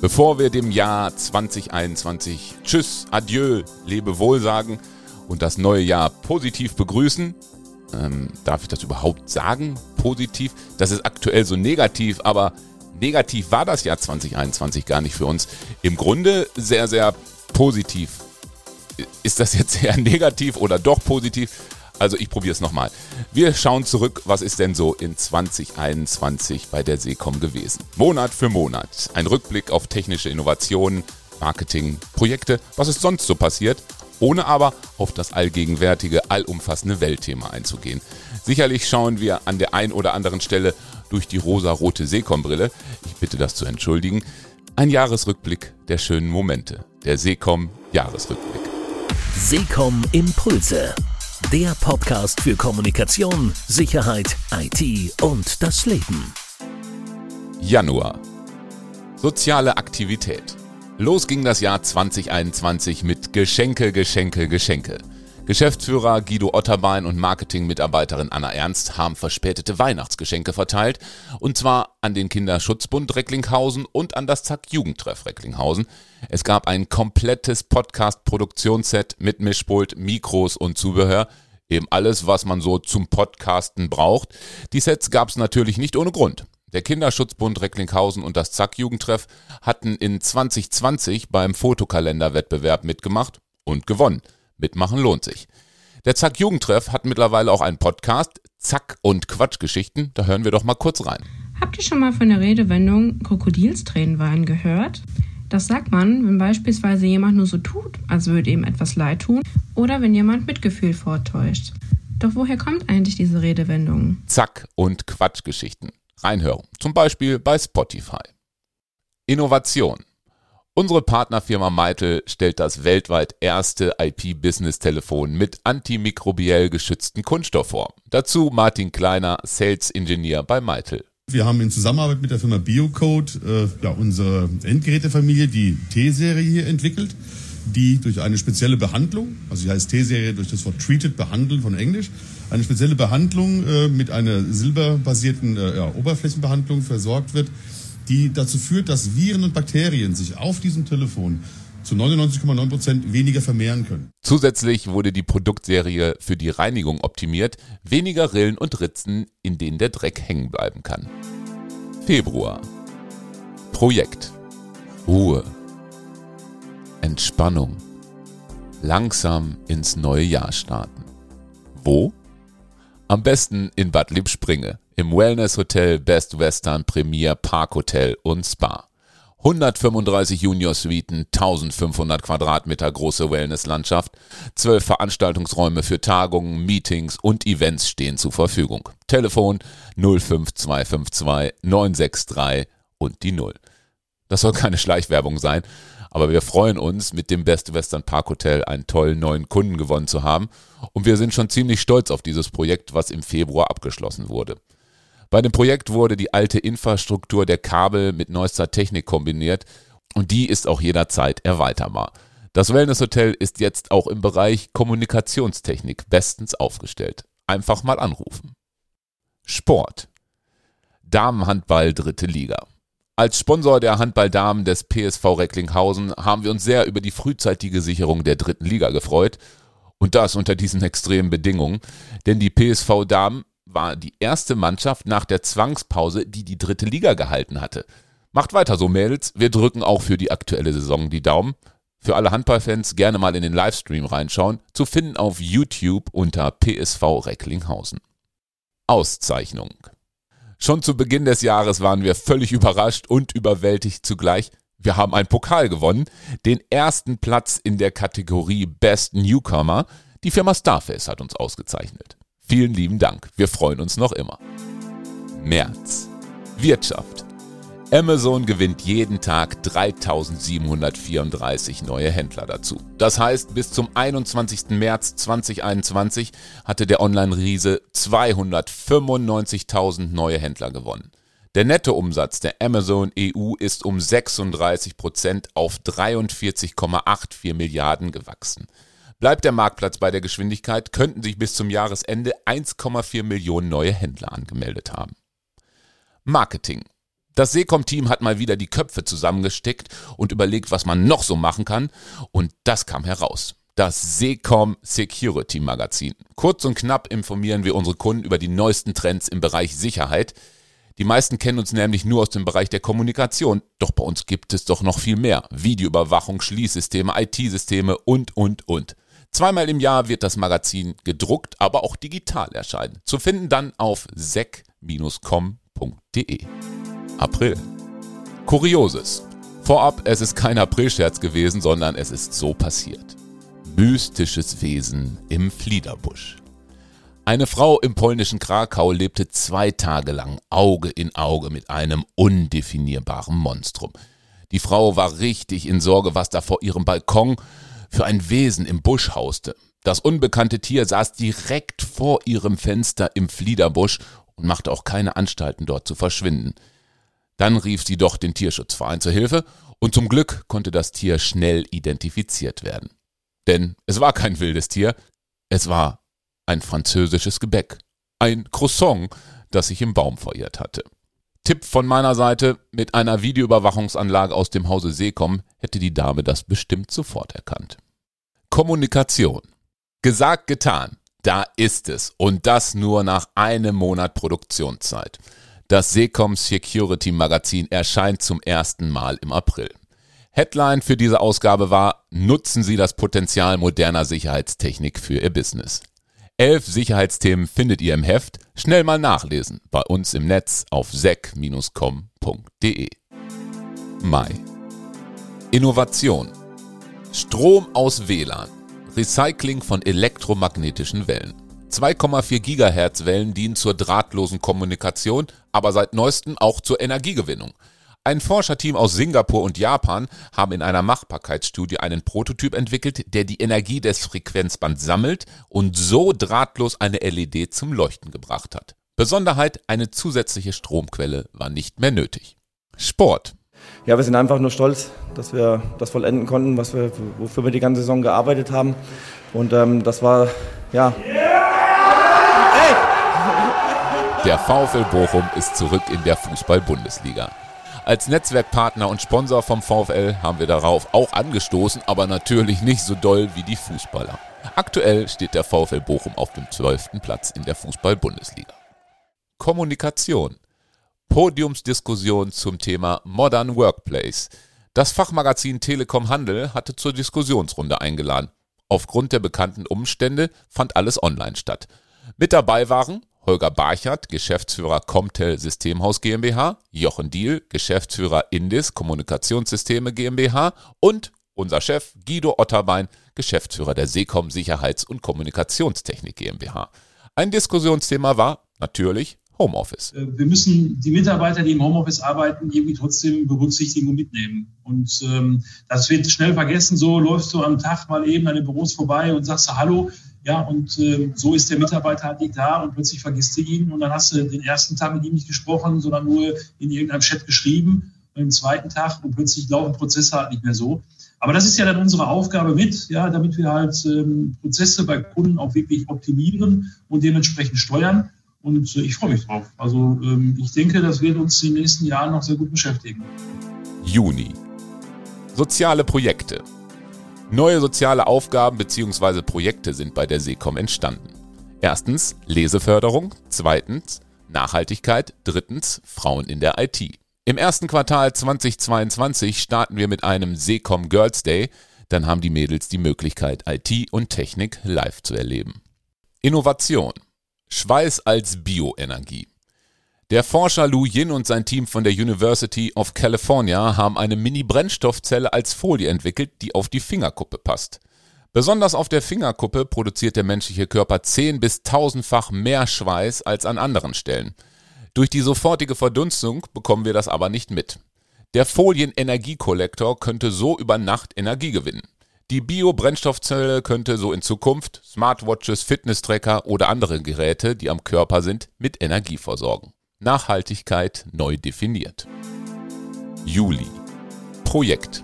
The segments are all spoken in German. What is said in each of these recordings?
Bevor wir dem Jahr 2021 Tschüss, Adieu, Lebewohl sagen und das neue Jahr positiv begrüßen, ähm, darf ich das überhaupt sagen? Positiv? Das ist aktuell so negativ, aber negativ war das Jahr 2021 gar nicht für uns. Im Grunde sehr, sehr positiv. Ist das jetzt eher negativ oder doch positiv? Also ich probiere es nochmal. Wir schauen zurück, was ist denn so in 2021 bei der Seecom gewesen. Monat für Monat. Ein Rückblick auf technische Innovationen, Marketing, Projekte, was ist sonst so passiert, ohne aber auf das allgegenwärtige, allumfassende Weltthema einzugehen. Sicherlich schauen wir an der ein oder anderen Stelle durch die rosa-rote Seecom-Brille. Ich bitte das zu entschuldigen. Ein Jahresrückblick der schönen Momente. Der Seecom Jahresrückblick. Seecom Impulse der Podcast für Kommunikation, Sicherheit, IT und das Leben. Januar. Soziale Aktivität. Los ging das Jahr 2021 mit Geschenke, Geschenke, Geschenke. Geschäftsführer Guido Otterbein und Marketingmitarbeiterin Anna Ernst haben verspätete Weihnachtsgeschenke verteilt. Und zwar an den Kinderschutzbund Recklinghausen und an das Zack Jugendtreff Recklinghausen. Es gab ein komplettes Podcast-Produktionsset mit Mischpult, Mikros und Zubehör. Eben alles, was man so zum Podcasten braucht. Die Sets gab es natürlich nicht ohne Grund. Der Kinderschutzbund Recklinghausen und das Zack Jugendtreff hatten in 2020 beim Fotokalenderwettbewerb mitgemacht und gewonnen. Mitmachen lohnt sich. Der Zack Jugendtreff hat mittlerweile auch einen Podcast, Zack und Quatschgeschichten. Da hören wir doch mal kurz rein. Habt ihr schon mal von der Redewendung Krokodilstränen weinen gehört? Das sagt man, wenn beispielsweise jemand nur so tut, als würde ihm etwas leid tun, oder wenn jemand Mitgefühl vortäuscht. Doch woher kommt eigentlich diese Redewendung? Zack und Quatschgeschichten. Reinhören. Zum Beispiel bei Spotify. Innovation. Unsere Partnerfirma Meitel stellt das weltweit erste IP-Business-Telefon mit antimikrobiell geschützten Kunststoff vor. Dazu Martin Kleiner, Sales Engineer bei Meitel. Wir haben in Zusammenarbeit mit der Firma Biocode äh, ja, unsere Endgerätefamilie, die T-Serie hier entwickelt, die durch eine spezielle Behandlung, also die heißt T-Serie durch das Wort treated, behandeln von Englisch, eine spezielle Behandlung äh, mit einer silberbasierten äh, ja, Oberflächenbehandlung versorgt wird, die dazu führt, dass Viren und Bakterien sich auf diesem Telefon zu 99,9 Prozent weniger vermehren können. Zusätzlich wurde die Produktserie für die Reinigung optimiert, weniger Rillen und Ritzen, in denen der Dreck hängen bleiben kann. Februar. Projekt. Ruhe. Entspannung. Langsam ins neue Jahr starten. Wo? Am besten in Bad Lippspringe im Wellness Hotel Best Western Premier Park Hotel und Spa. 135 Junior-Suiten, 1500 Quadratmeter große Wellnesslandschaft, 12 Veranstaltungsräume für Tagungen, Meetings und Events stehen zur Verfügung. Telefon 05252 963 und die 0. Das soll keine Schleichwerbung sein, aber wir freuen uns, mit dem Best Western Park Hotel einen tollen neuen Kunden gewonnen zu haben und wir sind schon ziemlich stolz auf dieses Projekt, was im Februar abgeschlossen wurde. Bei dem Projekt wurde die alte Infrastruktur der Kabel mit neuester Technik kombiniert und die ist auch jederzeit erweiterbar. Das Wellness-Hotel ist jetzt auch im Bereich Kommunikationstechnik bestens aufgestellt. Einfach mal anrufen. Sport. Damenhandball dritte Liga. Als Sponsor der Handballdamen des PSV Recklinghausen haben wir uns sehr über die frühzeitige Sicherung der dritten Liga gefreut. Und das unter diesen extremen Bedingungen. Denn die PSV Damen war die erste Mannschaft nach der Zwangspause, die die dritte Liga gehalten hatte. Macht weiter so, Mädels. Wir drücken auch für die aktuelle Saison die Daumen. Für alle Handballfans gerne mal in den Livestream reinschauen. Zu finden auf YouTube unter PSV Recklinghausen. Auszeichnung. Schon zu Beginn des Jahres waren wir völlig überrascht und überwältigt zugleich. Wir haben einen Pokal gewonnen, den ersten Platz in der Kategorie Best Newcomer. Die Firma Starface hat uns ausgezeichnet. Vielen lieben Dank. Wir freuen uns noch immer. März. Wirtschaft. Amazon gewinnt jeden Tag 3734 neue Händler dazu. Das heißt, bis zum 21. März 2021 hatte der Online-Riese 295.000 neue Händler gewonnen. Der Nettoumsatz der Amazon EU ist um 36 Prozent auf 43,84 Milliarden gewachsen. Bleibt der Marktplatz bei der Geschwindigkeit, könnten sich bis zum Jahresende 1,4 Millionen neue Händler angemeldet haben. Marketing. Das Seecom-Team hat mal wieder die Köpfe zusammengesteckt und überlegt, was man noch so machen kann. Und das kam heraus. Das Seecom Security Magazin. Kurz und knapp informieren wir unsere Kunden über die neuesten Trends im Bereich Sicherheit. Die meisten kennen uns nämlich nur aus dem Bereich der Kommunikation, doch bei uns gibt es doch noch viel mehr. Videoüberwachung, Schließsysteme, IT-Systeme und, und, und. Zweimal im Jahr wird das Magazin gedruckt, aber auch digital erscheinen. Zu finden dann auf sec-com.de. April. Kurioses. Vorab, es ist kein Aprilscherz gewesen, sondern es ist so passiert. Mystisches Wesen im Fliederbusch. Eine Frau im polnischen Krakau lebte zwei Tage lang Auge in Auge mit einem undefinierbaren Monstrum. Die Frau war richtig in Sorge, was da vor ihrem Balkon für ein Wesen im Busch hauste. Das unbekannte Tier saß direkt vor ihrem Fenster im Fliederbusch und machte auch keine Anstalten, dort zu verschwinden. Dann rief sie doch den Tierschutzverein zur Hilfe und zum Glück konnte das Tier schnell identifiziert werden. Denn es war kein wildes Tier, es war ein französisches Gebäck, ein Croissant, das sich im Baum verirrt hatte. Tipp von meiner Seite, mit einer Videoüberwachungsanlage aus dem Hause Seekom hätte die Dame das bestimmt sofort erkannt. Kommunikation. Gesagt, getan. Da ist es. Und das nur nach einem Monat Produktionszeit. Das Seekom Security Magazin erscheint zum ersten Mal im April. Headline für diese Ausgabe war, nutzen Sie das Potenzial moderner Sicherheitstechnik für Ihr Business. Elf Sicherheitsthemen findet ihr im Heft. Schnell mal nachlesen bei uns im Netz auf sec-com.de. Mai. Innovation. Strom aus WLAN. Recycling von elektromagnetischen Wellen. 2,4 Gigahertz Wellen dienen zur drahtlosen Kommunikation, aber seit neuestem auch zur Energiegewinnung. Ein Forscherteam aus Singapur und Japan haben in einer Machbarkeitsstudie einen Prototyp entwickelt, der die Energie des Frequenzbands sammelt und so drahtlos eine LED zum Leuchten gebracht hat. Besonderheit, eine zusätzliche Stromquelle war nicht mehr nötig. Sport. Ja, wir sind einfach nur stolz, dass wir das vollenden konnten, was wir, wofür wir die ganze Saison gearbeitet haben. Und ähm, das war, ja. Der VfL Bochum ist zurück in der Fußball-Bundesliga. Als Netzwerkpartner und Sponsor vom VfL haben wir darauf auch angestoßen, aber natürlich nicht so doll wie die Fußballer. Aktuell steht der VfL Bochum auf dem 12. Platz in der Fußball-Bundesliga. Kommunikation. Podiumsdiskussion zum Thema Modern Workplace. Das Fachmagazin Telekom Handel hatte zur Diskussionsrunde eingeladen. Aufgrund der bekannten Umstände fand alles online statt. Mit dabei waren Holger Barchert, Geschäftsführer Comtel Systemhaus GmbH, Jochen Diel, Geschäftsführer Indis Kommunikationssysteme GmbH und unser Chef Guido Otterbein, Geschäftsführer der Seecom Sicherheits- und Kommunikationstechnik GmbH. Ein Diskussionsthema war natürlich Homeoffice. Äh, wir müssen die Mitarbeiter, die im Homeoffice arbeiten, irgendwie trotzdem berücksichtigen und mitnehmen. Und ähm, das wird schnell vergessen. So läufst du am Tag mal eben an den Büros vorbei und sagst Hallo, ja, und äh, so ist der Mitarbeiter halt nicht da und plötzlich vergisst du ihn und dann hast du den ersten Tag mit ihm nicht gesprochen, sondern nur in irgendeinem Chat geschrieben und den zweiten Tag und plötzlich laufen Prozesse halt nicht mehr so. Aber das ist ja dann unsere Aufgabe mit, ja, damit wir halt ähm, Prozesse bei Kunden auch wirklich optimieren und dementsprechend steuern. Und äh, ich freue mich drauf. Also ähm, ich denke, das wird uns in den nächsten Jahren noch sehr gut beschäftigen. Juni. Soziale Projekte. Neue soziale Aufgaben bzw. Projekte sind bei der Seecom entstanden. Erstens Leseförderung, zweitens Nachhaltigkeit, drittens Frauen in der IT. Im ersten Quartal 2022 starten wir mit einem Seecom Girls Day, dann haben die Mädels die Möglichkeit, IT und Technik live zu erleben. Innovation. Schweiß als Bioenergie. Der Forscher Lu Yin und sein Team von der University of California haben eine Mini-Brennstoffzelle als Folie entwickelt, die auf die Fingerkuppe passt. Besonders auf der Fingerkuppe produziert der menschliche Körper 10 bis 1000-fach mehr Schweiß als an anderen Stellen. Durch die sofortige Verdunstung bekommen wir das aber nicht mit. Der Folien-Energiekollektor könnte so über Nacht Energie gewinnen. Die Bio-Brennstoffzelle könnte so in Zukunft Smartwatches, Fitness-Tracker oder andere Geräte, die am Körper sind, mit Energie versorgen. Nachhaltigkeit neu definiert. Juli. Projekt.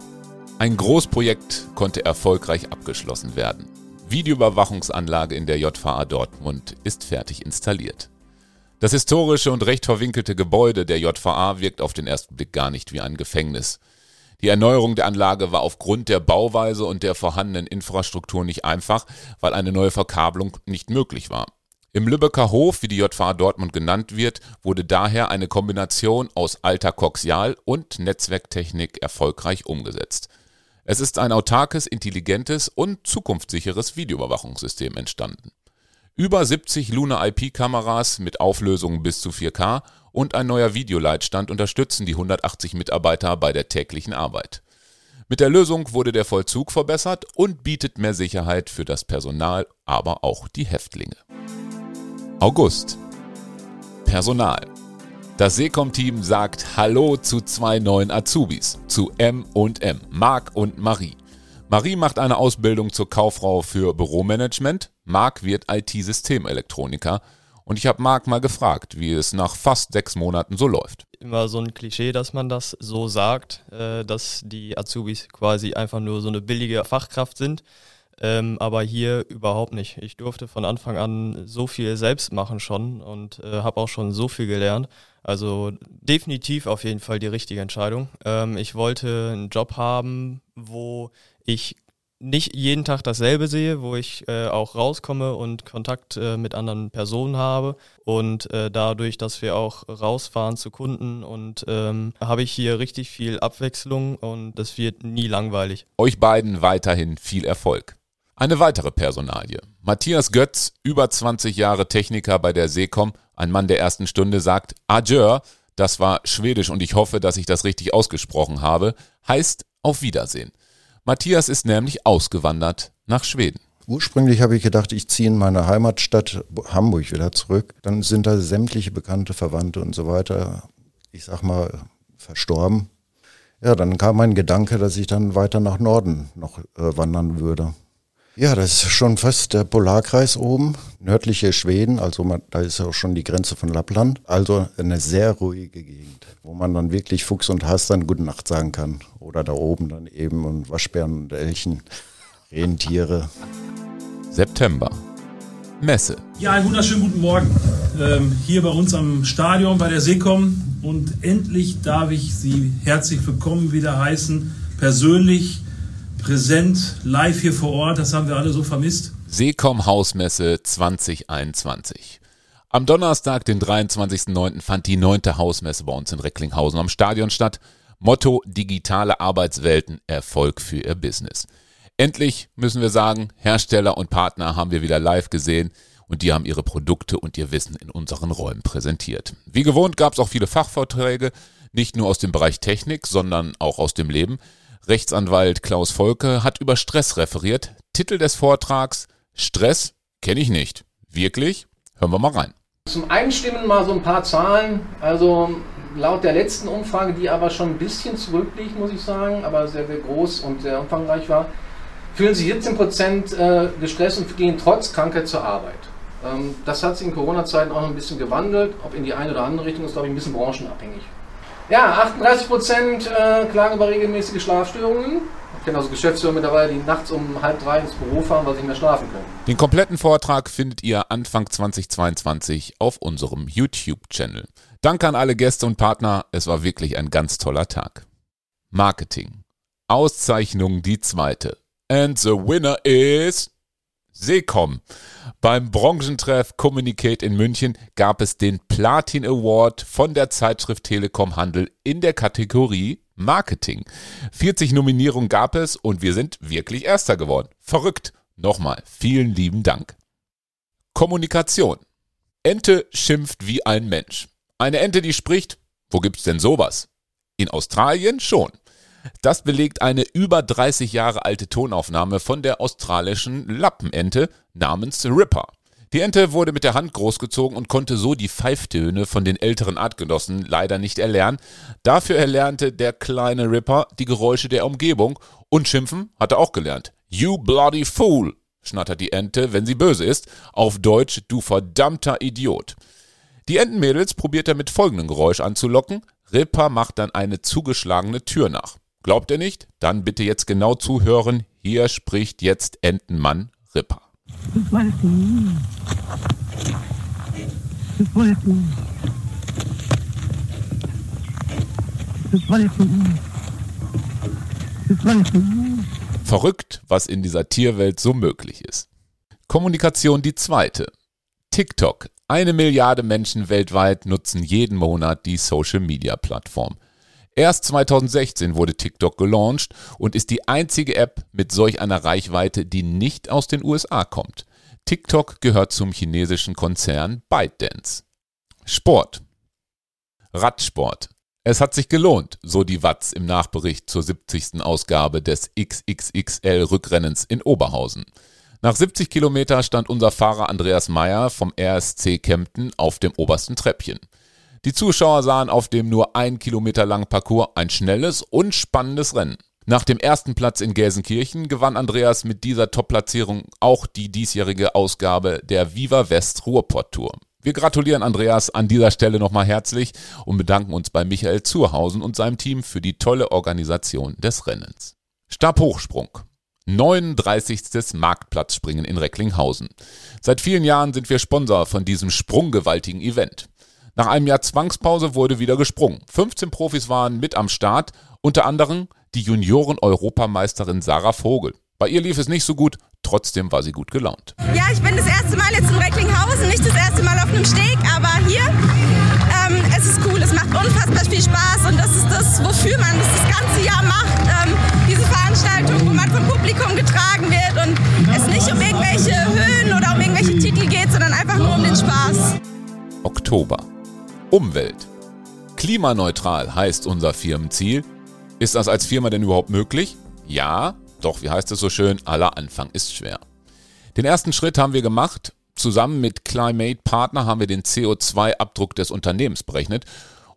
Ein Großprojekt konnte erfolgreich abgeschlossen werden. Videoüberwachungsanlage in der JVA Dortmund ist fertig installiert. Das historische und recht verwinkelte Gebäude der JVA wirkt auf den ersten Blick gar nicht wie ein Gefängnis. Die Erneuerung der Anlage war aufgrund der Bauweise und der vorhandenen Infrastruktur nicht einfach, weil eine neue Verkabelung nicht möglich war. Im Lübecker Hof, wie die JVA Dortmund genannt wird, wurde daher eine Kombination aus alter Koxial- und Netzwerktechnik erfolgreich umgesetzt. Es ist ein autarkes, intelligentes und zukunftssicheres Videoüberwachungssystem entstanden. Über 70 Luna IP-Kameras mit Auflösungen bis zu 4K und ein neuer Videoleitstand unterstützen die 180 Mitarbeiter bei der täglichen Arbeit. Mit der Lösung wurde der Vollzug verbessert und bietet mehr Sicherheit für das Personal, aber auch die Häftlinge. August. Personal. Das Sekom-Team sagt Hallo zu zwei neuen Azubis, zu M und M, Marc und Marie. Marie macht eine Ausbildung zur Kauffrau für Büromanagement. Marc wird IT-Systemelektroniker. Und ich habe Marc mal gefragt, wie es nach fast sechs Monaten so läuft. Immer so ein Klischee, dass man das so sagt, äh, dass die Azubis quasi einfach nur so eine billige Fachkraft sind. Ähm, aber hier überhaupt nicht. Ich durfte von Anfang an so viel selbst machen schon und äh, habe auch schon so viel gelernt. Also definitiv auf jeden Fall die richtige Entscheidung. Ähm, ich wollte einen Job haben, wo ich nicht jeden Tag dasselbe sehe, wo ich äh, auch rauskomme und Kontakt äh, mit anderen Personen habe und äh, dadurch, dass wir auch rausfahren zu Kunden und ähm, habe ich hier richtig viel Abwechslung und das wird nie langweilig. Euch beiden weiterhin viel Erfolg. Eine weitere Personalie. Matthias Götz, über 20 Jahre Techniker bei der Seekom, ein Mann der ersten Stunde, sagt Adjör, das war schwedisch und ich hoffe, dass ich das richtig ausgesprochen habe, heißt auf Wiedersehen. Matthias ist nämlich ausgewandert nach Schweden. Ursprünglich habe ich gedacht, ich ziehe in meine Heimatstadt Hamburg wieder zurück. Dann sind da sämtliche bekannte Verwandte und so weiter, ich sag mal, verstorben. Ja, dann kam mein Gedanke, dass ich dann weiter nach Norden noch äh, wandern würde. Ja, das ist schon fast der Polarkreis oben, nördliche Schweden, also man, da ist auch schon die Grenze von Lappland. Also eine sehr ruhige Gegend, wo man dann wirklich Fuchs und Hass dann Gute Nacht sagen kann. Oder da oben dann eben und Waschbären und Elchen, Rentiere. September. Messe. Ja, einen wunderschönen guten Morgen. Ähm, hier bei uns am Stadion bei der Seekom. Und endlich darf ich Sie herzlich willkommen wieder heißen. Persönlich, präsent, live hier vor Ort. Das haben wir alle so vermisst. Seekom Hausmesse 2021. Am Donnerstag, den 23.09., fand die neunte Hausmesse bei uns in Recklinghausen am Stadion statt. Motto digitale Arbeitswelten, Erfolg für Ihr Business. Endlich müssen wir sagen, Hersteller und Partner haben wir wieder live gesehen und die haben ihre Produkte und ihr Wissen in unseren Räumen präsentiert. Wie gewohnt gab es auch viele Fachvorträge, nicht nur aus dem Bereich Technik, sondern auch aus dem Leben. Rechtsanwalt Klaus Volke hat über Stress referiert. Titel des Vortrags Stress kenne ich nicht. Wirklich? Hören wir mal rein. Zum Einstimmen mal so ein paar Zahlen. Also laut der letzten Umfrage, die aber schon ein bisschen zurückliegt, muss ich sagen, aber sehr, sehr groß und sehr umfangreich war, fühlen sich 17 Prozent äh, gestresst und gehen trotz Krankheit zur Arbeit. Ähm, das hat sich in Corona-Zeiten auch noch ein bisschen gewandelt. Ob in die eine oder andere Richtung ist, glaube ich, ein bisschen branchenabhängig. Ja, 38 Prozent äh, klagen über regelmäßige Schlafstörungen. Ich kenne also Geschäftsführer mittlerweile, die nachts um halb drei ins Büro fahren, weil sie nicht mehr schlafen können. Den kompletten Vortrag findet ihr Anfang 2022 auf unserem YouTube-Channel. Danke an alle Gäste und Partner. Es war wirklich ein ganz toller Tag. Marketing. Auszeichnung die zweite. And the winner is Seekom. Beim Branchentreff Communicate in München gab es den Platin Award von der Zeitschrift Telekom Handel in der Kategorie Marketing. 40 Nominierungen gab es und wir sind wirklich Erster geworden. Verrückt. Nochmal, vielen lieben Dank. Kommunikation. Ente schimpft wie ein Mensch. Eine Ente, die spricht, wo gibt's denn sowas? In Australien schon. Das belegt eine über 30 Jahre alte Tonaufnahme von der australischen Lappenente namens Ripper. Die Ente wurde mit der Hand großgezogen und konnte so die Pfeiftöne von den älteren Artgenossen leider nicht erlernen. Dafür erlernte der kleine Ripper die Geräusche der Umgebung und schimpfen hat er auch gelernt. You bloody fool, schnattert die Ente, wenn sie böse ist. Auf Deutsch, du verdammter Idiot. Die Entenmädels probiert er mit folgendem Geräusch anzulocken. Ripper macht dann eine zugeschlagene Tür nach. Glaubt ihr nicht? Dann bitte jetzt genau zuhören. Hier spricht jetzt Entenmann Ripper. Das Wolken. Das Wolken. Das Wolken. Verrückt, was in dieser Tierwelt so möglich ist. Kommunikation die zweite. TikTok. Eine Milliarde Menschen weltweit nutzen jeden Monat die Social-Media-Plattform. Erst 2016 wurde TikTok gelauncht und ist die einzige App mit solch einer Reichweite, die nicht aus den USA kommt. TikTok gehört zum chinesischen Konzern ByteDance. Sport. Radsport. Es hat sich gelohnt, so die Watz im Nachbericht zur 70. Ausgabe des XXXL Rückrennens in Oberhausen. Nach 70 Kilometer stand unser Fahrer Andreas Meyer vom RSC Kempten auf dem obersten Treppchen. Die Zuschauer sahen auf dem nur ein Kilometer langen Parcours ein schnelles und spannendes Rennen. Nach dem ersten Platz in Gelsenkirchen gewann Andreas mit dieser Top-Platzierung auch die diesjährige Ausgabe der Viva West Ruhrpott Tour. Wir gratulieren Andreas an dieser Stelle nochmal herzlich und bedanken uns bei Michael Zurhausen und seinem Team für die tolle Organisation des Rennens. Stabhochsprung. 39. Marktplatzspringen in Recklinghausen. Seit vielen Jahren sind wir Sponsor von diesem sprunggewaltigen Event. Nach einem Jahr Zwangspause wurde wieder gesprungen. 15 Profis waren mit am Start, unter anderem die Junioren-Europameisterin Sarah Vogel. Bei ihr lief es nicht so gut, trotzdem war sie gut gelaunt. Ja, ich bin das erste Mal jetzt in Recklinghausen, nicht das erste Mal auf einem Steg, aber hier, ähm, es ist cool, es macht unfassbar viel Spaß und das ist das, wofür man das das ganze Jahr macht. Ähm, diese Veranstaltung, wo man vom Publikum getragen wird und es nicht um irgendwelche Höhen oder um irgendwelche Titel geht, sondern einfach nur um den Spaß. Oktober. Umwelt. Klimaneutral heißt unser Firmenziel. Ist das als Firma denn überhaupt möglich? Ja, doch wie heißt es so schön, aller Anfang ist schwer. Den ersten Schritt haben wir gemacht. Zusammen mit Climate Partner haben wir den CO2-Abdruck des Unternehmens berechnet.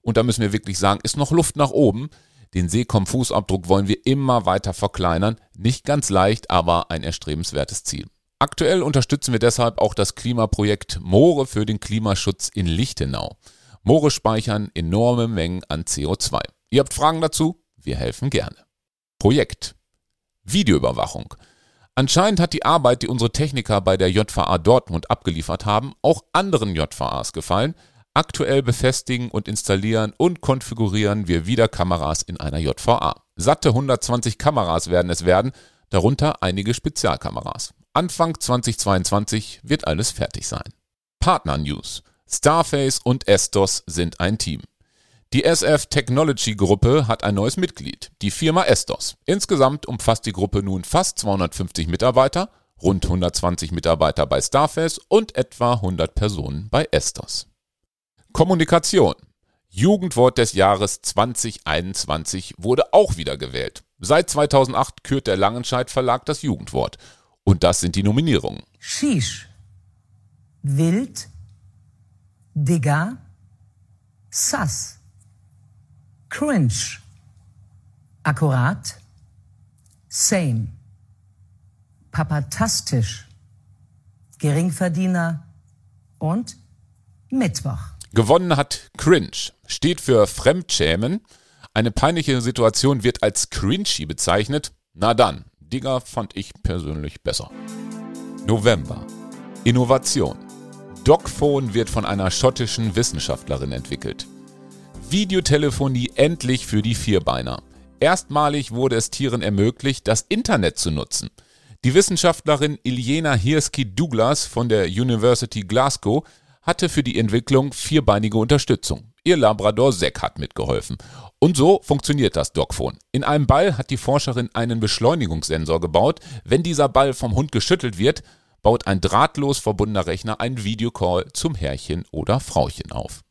Und da müssen wir wirklich sagen, ist noch Luft nach oben. Den Seekom-Fußabdruck wollen wir immer weiter verkleinern. Nicht ganz leicht, aber ein erstrebenswertes Ziel. Aktuell unterstützen wir deshalb auch das Klimaprojekt Moore für den Klimaschutz in Lichtenau. Moore speichern enorme Mengen an CO2. Ihr habt Fragen dazu? Wir helfen gerne. Projekt Videoüberwachung. Anscheinend hat die Arbeit, die unsere Techniker bei der JVA Dortmund abgeliefert haben, auch anderen JVAs gefallen. Aktuell befestigen und installieren und konfigurieren wir wieder Kameras in einer JVA. Satte 120 Kameras werden es werden, darunter einige Spezialkameras. Anfang 2022 wird alles fertig sein. Partner News. Starface und Estos sind ein Team. Die SF Technology Gruppe hat ein neues Mitglied, die Firma Estos. Insgesamt umfasst die Gruppe nun fast 250 Mitarbeiter, rund 120 Mitarbeiter bei Starface und etwa 100 Personen bei Estos. Kommunikation. Jugendwort des Jahres 2021 wurde auch wieder gewählt. Seit 2008 kürt der Langenscheidt Verlag das Jugendwort. Und das sind die Nominierungen. Shish. Wild. Digger. Sass. Cringe. Akkurat. Same. Papatastisch. Geringverdiener. Und Mittwoch. Gewonnen hat Cringe, steht für Fremdschämen. Eine peinliche Situation wird als cringy bezeichnet. Na dann, Digger fand ich persönlich besser. November. Innovation. Dogphone wird von einer schottischen Wissenschaftlerin entwickelt. Videotelefonie endlich für die Vierbeiner. Erstmalig wurde es Tieren ermöglicht, das Internet zu nutzen. Die Wissenschaftlerin Iljena Hirski-Douglas von der University Glasgow hatte für die Entwicklung vierbeinige Unterstützung. Ihr Labrador Zack hat mitgeholfen. Und so funktioniert das Dogphone. In einem Ball hat die Forscherin einen Beschleunigungssensor gebaut. Wenn dieser Ball vom Hund geschüttelt wird, baut ein drahtlos verbundener Rechner einen Videocall zum Herrchen oder Frauchen auf.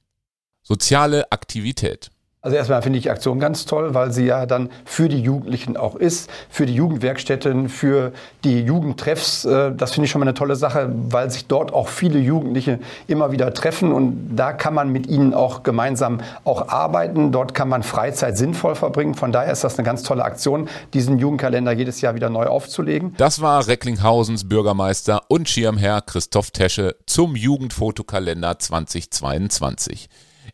Soziale Aktivität. Also erstmal finde ich die Aktion ganz toll, weil sie ja dann für die Jugendlichen auch ist, für die Jugendwerkstätten, für die Jugendtreffs. Äh, das finde ich schon mal eine tolle Sache, weil sich dort auch viele Jugendliche immer wieder treffen und da kann man mit ihnen auch gemeinsam auch arbeiten. Dort kann man Freizeit sinnvoll verbringen. Von daher ist das eine ganz tolle Aktion, diesen Jugendkalender jedes Jahr wieder neu aufzulegen. Das war Recklinghausen's Bürgermeister und Schirmherr Christoph Tesche zum Jugendfotokalender 2022.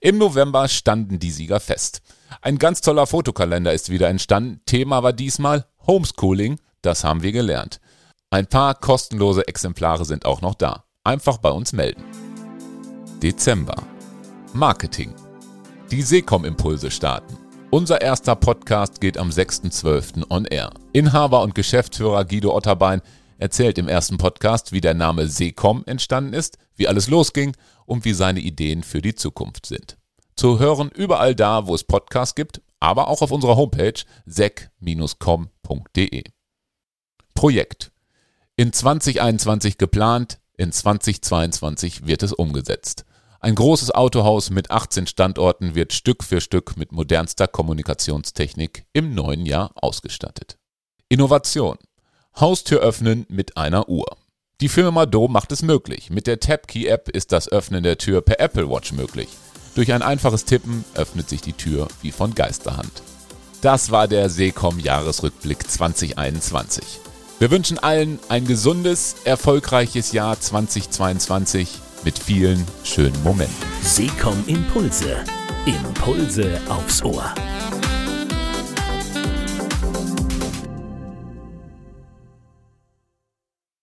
Im November standen die Sieger fest. Ein ganz toller Fotokalender ist wieder entstanden. Thema war diesmal Homeschooling. Das haben wir gelernt. Ein paar kostenlose Exemplare sind auch noch da. Einfach bei uns melden. Dezember. Marketing. Die Seekom-Impulse starten. Unser erster Podcast geht am 6.12. on air. Inhaber und Geschäftsführer Guido Otterbein erzählt im ersten Podcast, wie der Name Seekom entstanden ist, wie alles losging und wie seine Ideen für die Zukunft sind. Zu hören überall da, wo es Podcasts gibt, aber auch auf unserer Homepage sec-com.de. Projekt. In 2021 geplant, in 2022 wird es umgesetzt. Ein großes Autohaus mit 18 Standorten wird Stück für Stück mit modernster Kommunikationstechnik im neuen Jahr ausgestattet. Innovation. Haustür öffnen mit einer Uhr. Die Firma Do macht es möglich. Mit der TapKey-App ist das Öffnen der Tür per Apple Watch möglich. Durch ein einfaches Tippen öffnet sich die Tür wie von Geisterhand. Das war der Seekom Jahresrückblick 2021. Wir wünschen allen ein gesundes, erfolgreiches Jahr 2022 mit vielen schönen Momenten. Seekom Impulse. Impulse aufs Ohr.